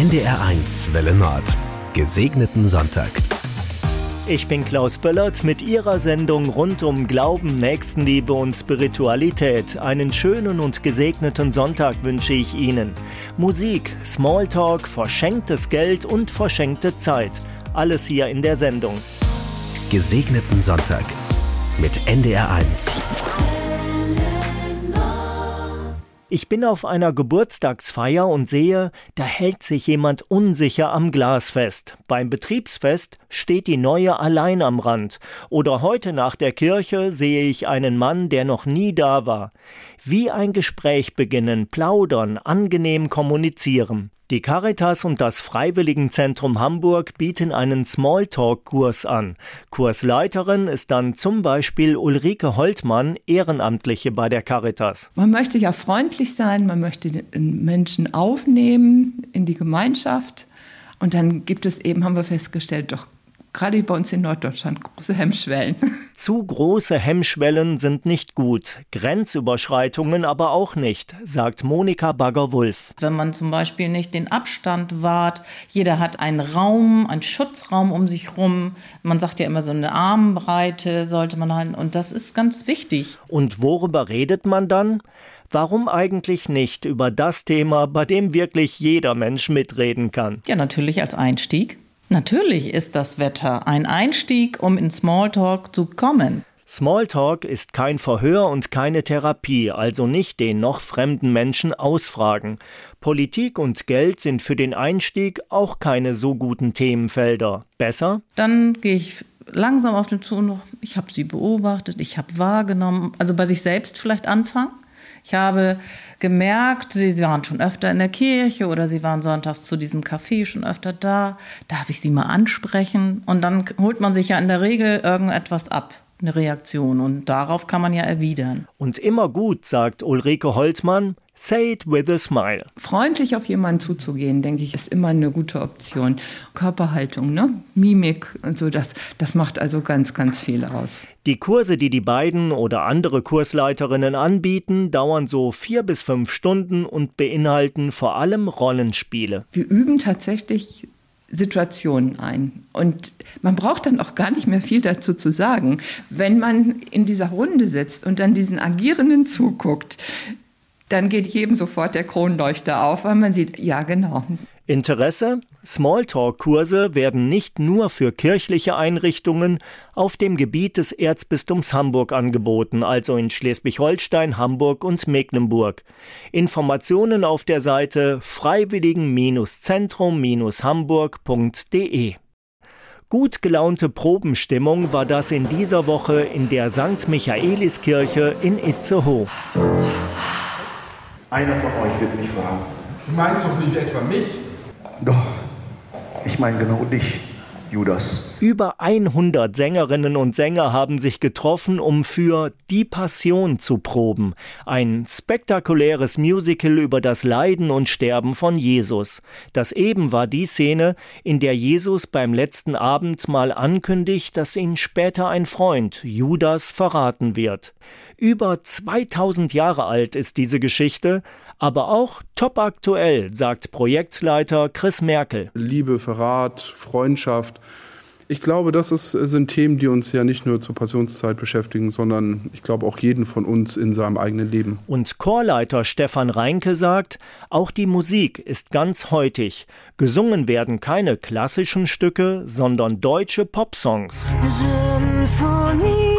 NDR1 Welle Nord. Gesegneten Sonntag. Ich bin Klaus Böllert mit Ihrer Sendung rund um Glauben, Nächstenliebe und Spiritualität. Einen schönen und gesegneten Sonntag wünsche ich Ihnen. Musik, Smalltalk, verschenktes Geld und verschenkte Zeit. Alles hier in der Sendung. Gesegneten Sonntag mit NDR1. Ich bin auf einer Geburtstagsfeier und sehe, da hält sich jemand unsicher am Glas fest. Beim Betriebsfest steht die neue allein am Rand. Oder heute nach der Kirche sehe ich einen Mann, der noch nie da war. Wie ein Gespräch beginnen, plaudern, angenehm kommunizieren. Die Caritas und das Freiwilligenzentrum Hamburg bieten einen Smalltalk-Kurs an. Kursleiterin ist dann zum Beispiel Ulrike Holtmann, Ehrenamtliche bei der Caritas. Man möchte ja freundlich sein, man möchte den Menschen aufnehmen in die Gemeinschaft. Und dann gibt es eben, haben wir festgestellt, doch gerade bei uns in Norddeutschland große Hemmschwellen. Zu große Hemmschwellen sind nicht gut, Grenzüberschreitungen aber auch nicht, sagt Monika Bagger-Wulff. Wenn man zum Beispiel nicht den Abstand wahrt, jeder hat einen Raum, einen Schutzraum um sich rum. Man sagt ja immer so eine Armbreite sollte man halten und das ist ganz wichtig. Und worüber redet man dann? Warum eigentlich nicht über das Thema, bei dem wirklich jeder Mensch mitreden kann? Ja, natürlich als Einstieg. Natürlich ist das Wetter ein Einstieg, um in Smalltalk zu kommen. Smalltalk ist kein Verhör und keine Therapie, also nicht den noch fremden Menschen ausfragen. Politik und Geld sind für den Einstieg auch keine so guten Themenfelder. Besser? Dann gehe ich langsam auf den zu und ich habe sie beobachtet, ich habe wahrgenommen, also bei sich selbst vielleicht anfangen. Ich habe gemerkt, sie waren schon öfter in der Kirche oder sie waren sonntags zu diesem Café schon öfter da. Darf ich sie mal ansprechen? Und dann holt man sich ja in der Regel irgendetwas ab eine Reaktion und darauf kann man ja erwidern. Und immer gut, sagt Ulrike Holtmann, Say it with a smile. Freundlich auf jemanden zuzugehen, denke ich, ist immer eine gute Option. Körperhaltung, ne? Mimik und so, das, das macht also ganz, ganz viel aus. Die Kurse, die die beiden oder andere Kursleiterinnen anbieten, dauern so vier bis fünf Stunden und beinhalten vor allem Rollenspiele. Wir üben tatsächlich Situationen ein. Und man braucht dann auch gar nicht mehr viel dazu zu sagen. Wenn man in dieser Runde sitzt und dann diesen Agierenden zuguckt, dann geht jedem sofort der Kronleuchter auf, weil man sieht, ja genau. Interesse? Smalltalk-Kurse werden nicht nur für kirchliche Einrichtungen auf dem Gebiet des Erzbistums Hamburg angeboten, also in Schleswig-Holstein, Hamburg und Mecklenburg. Informationen auf der Seite freiwilligen-zentrum-hamburg.de. Gut gelaunte Probenstimmung war das in dieser Woche in der St. Michaeliskirche in Itzehoe. Einer von euch wird mich fragen. Du meinst doch nicht etwa mich? Doch, ich meine genau dich, Judas. Über 100 Sängerinnen und Sänger haben sich getroffen, um für Die Passion zu proben. Ein spektakuläres Musical über das Leiden und Sterben von Jesus. Das eben war die Szene, in der Jesus beim letzten Abendmahl ankündigt, dass ihn später ein Freund, Judas, verraten wird. Über 2000 Jahre alt ist diese Geschichte, aber auch top aktuell, sagt Projektleiter Chris Merkel. Liebe, Verrat, Freundschaft. Ich glaube, das ist, sind Themen, die uns ja nicht nur zur Passionszeit beschäftigen, sondern ich glaube auch jeden von uns in seinem eigenen Leben. Und Chorleiter Stefan Reinke sagt, auch die Musik ist ganz heutig. Gesungen werden keine klassischen Stücke, sondern deutsche Popsongs. Symphonie.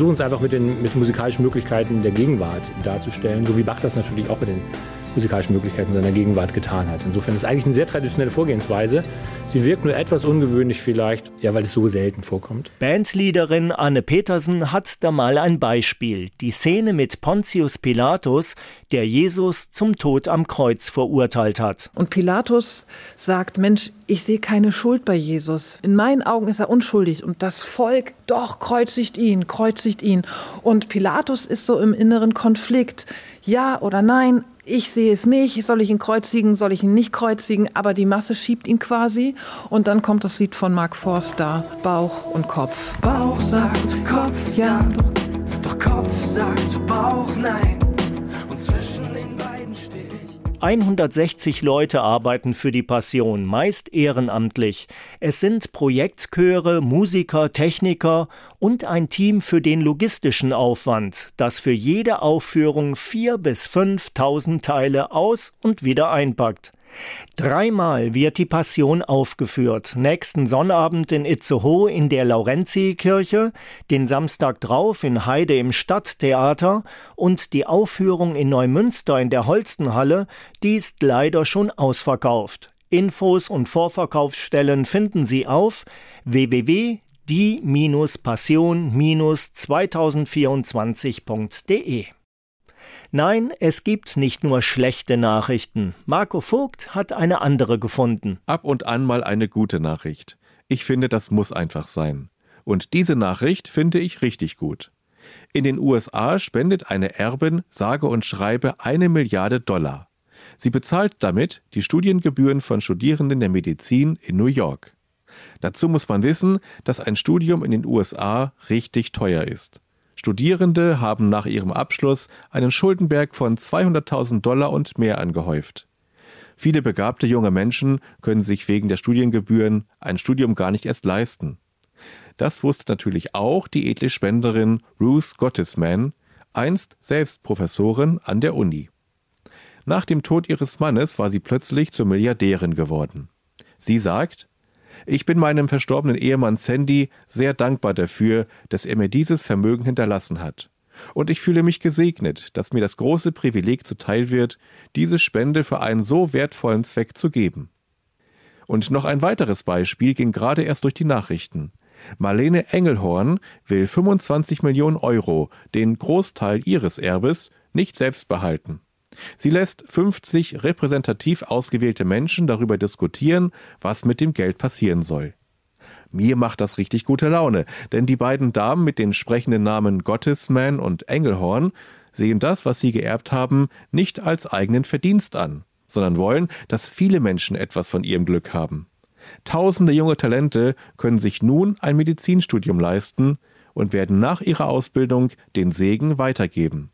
Versuchen es einfach mit den mit musikalischen Möglichkeiten der Gegenwart darzustellen, so wie Bach das natürlich auch mit den musikalischen Möglichkeiten seiner Gegenwart getan hat. Insofern ist es eigentlich eine sehr traditionelle Vorgehensweise. Sie wirkt nur etwas ungewöhnlich vielleicht, ja, weil es so selten vorkommt. Bandleaderin Anne Petersen hat da mal ein Beispiel. Die Szene mit Pontius Pilatus, der Jesus zum Tod am Kreuz verurteilt hat. Und Pilatus sagt, Mensch, ich sehe keine Schuld bei Jesus. In meinen Augen ist er unschuldig. Und das Volk, doch, kreuzigt ihn, kreuzigt ihn. Und Pilatus ist so im inneren Konflikt. Ja oder nein, ich sehe es nicht, soll ich ihn kreuzigen, soll ich ihn nicht kreuzigen, aber die Masse schiebt ihn quasi. Und dann kommt das Lied von Mark Forster, Bauch und Kopf. Bauch sagt zu Kopf, ja, doch Kopf sagt zu Bauch, nein. Und zwischen 160 Leute arbeiten für die Passion, meist ehrenamtlich. Es sind Projektchöre, Musiker, Techniker und ein Team für den logistischen Aufwand, das für jede Aufführung vier bis 5.000 Teile aus und wieder einpackt. Dreimal wird die Passion aufgeführt. Nächsten Sonnabend in Itzehoe in der Laurentiikirche, den Samstag drauf in Heide im Stadttheater und die Aufführung in Neumünster in der Holstenhalle, die ist leider schon ausverkauft. Infos und Vorverkaufsstellen finden Sie auf www.die-passion-2024.de. Nein, es gibt nicht nur schlechte Nachrichten. Marco Vogt hat eine andere gefunden. Ab und an mal eine gute Nachricht. Ich finde, das muss einfach sein. Und diese Nachricht finde ich richtig gut. In den USA spendet eine Erbin sage und schreibe eine Milliarde Dollar. Sie bezahlt damit die Studiengebühren von Studierenden der Medizin in New York. Dazu muss man wissen, dass ein Studium in den USA richtig teuer ist. Studierende haben nach ihrem Abschluss einen Schuldenberg von 200.000 Dollar und mehr angehäuft. Viele begabte junge Menschen können sich wegen der Studiengebühren ein Studium gar nicht erst leisten. Das wusste natürlich auch die edle Spenderin Ruth Gottesman, einst selbst Professorin an der Uni. Nach dem Tod ihres Mannes war sie plötzlich zur Milliardärin geworden. Sie sagt, ich bin meinem verstorbenen Ehemann Sandy sehr dankbar dafür, dass er mir dieses Vermögen hinterlassen hat. Und ich fühle mich gesegnet, dass mir das große Privileg zuteil wird, diese Spende für einen so wertvollen Zweck zu geben. Und noch ein weiteres Beispiel ging gerade erst durch die Nachrichten. Marlene Engelhorn will 25 Millionen Euro, den Großteil ihres Erbes, nicht selbst behalten. Sie lässt 50 repräsentativ ausgewählte Menschen darüber diskutieren, was mit dem Geld passieren soll. Mir macht das richtig gute Laune, denn die beiden Damen mit den sprechenden Namen Gottesman und Engelhorn sehen das, was sie geerbt haben, nicht als eigenen Verdienst an, sondern wollen, dass viele Menschen etwas von ihrem Glück haben. Tausende junge Talente können sich nun ein Medizinstudium leisten und werden nach ihrer Ausbildung den Segen weitergeben.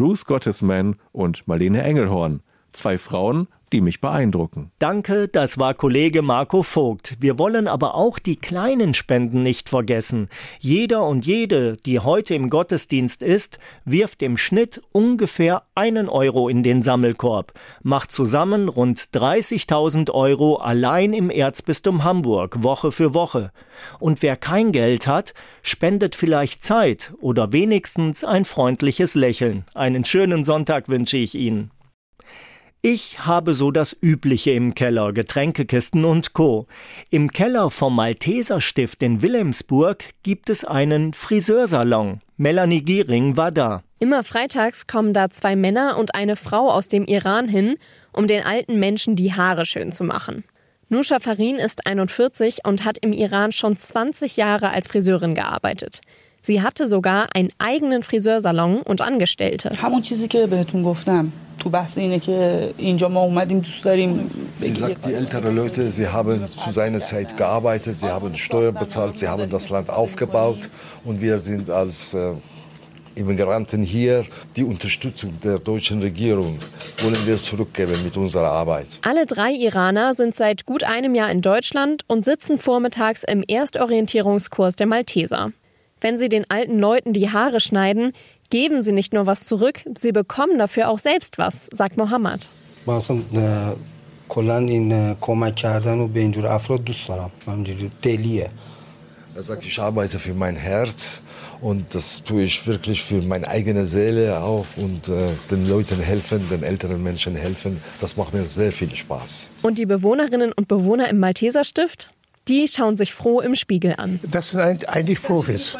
Ruth Gottesman und Marlene Engelhorn. Zwei Frauen, die mich beeindrucken. Danke, das war Kollege Marco Vogt. Wir wollen aber auch die kleinen Spenden nicht vergessen. Jeder und jede, die heute im Gottesdienst ist, wirft im Schnitt ungefähr einen Euro in den Sammelkorb, macht zusammen rund 30.000 Euro allein im Erzbistum Hamburg Woche für Woche. Und wer kein Geld hat, spendet vielleicht Zeit oder wenigstens ein freundliches Lächeln. Einen schönen Sonntag wünsche ich Ihnen. Ich habe so das Übliche im Keller, Getränkekisten und Co. Im Keller vom Malteserstift in Wilhelmsburg gibt es einen Friseursalon. Melanie Giering war da. Immer freitags kommen da zwei Männer und eine Frau aus dem Iran hin, um den alten Menschen die Haare schön zu machen. Nusha Farin ist 41 und hat im Iran schon 20 Jahre als Friseurin gearbeitet. Sie hatte sogar einen eigenen Friseursalon und Angestellte. Sie sagt, die älteren Leute, sie haben zu seiner Zeit gearbeitet, sie haben Steuern bezahlt, sie haben das Land aufgebaut und wir sind als äh, Immigranten hier. Die Unterstützung der deutschen Regierung wollen wir zurückgeben mit unserer Arbeit. Alle drei Iraner sind seit gut einem Jahr in Deutschland und sitzen vormittags im Erstorientierungskurs der Malteser. Wenn sie den alten Leuten die Haare schneiden, geben sie nicht nur was zurück, sie bekommen dafür auch selbst was, sagt Mohammed. Er sagt, ich arbeite für mein Herz und das tue ich wirklich für meine eigene Seele auch und äh, den Leuten helfen, den älteren Menschen helfen. Das macht mir sehr viel Spaß. Und die Bewohnerinnen und Bewohner im Malteserstift? Die schauen sich froh im Spiegel an. Das sind eigentlich Profis.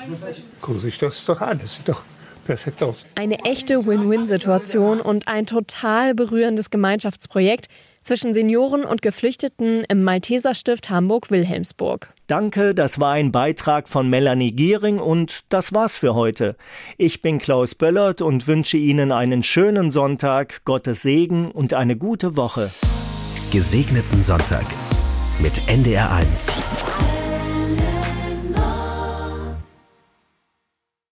Gucken sich das doch an. Das sieht doch perfekt aus. Eine echte Win-Win-Situation und ein total berührendes Gemeinschaftsprojekt zwischen Senioren und Geflüchteten im Malteserstift Hamburg-Wilhelmsburg. Danke, das war ein Beitrag von Melanie Giering und das war's für heute. Ich bin Klaus Böllert und wünsche Ihnen einen schönen Sonntag, Gottes Segen und eine gute Woche. Gesegneten Sonntag mit NDR 1.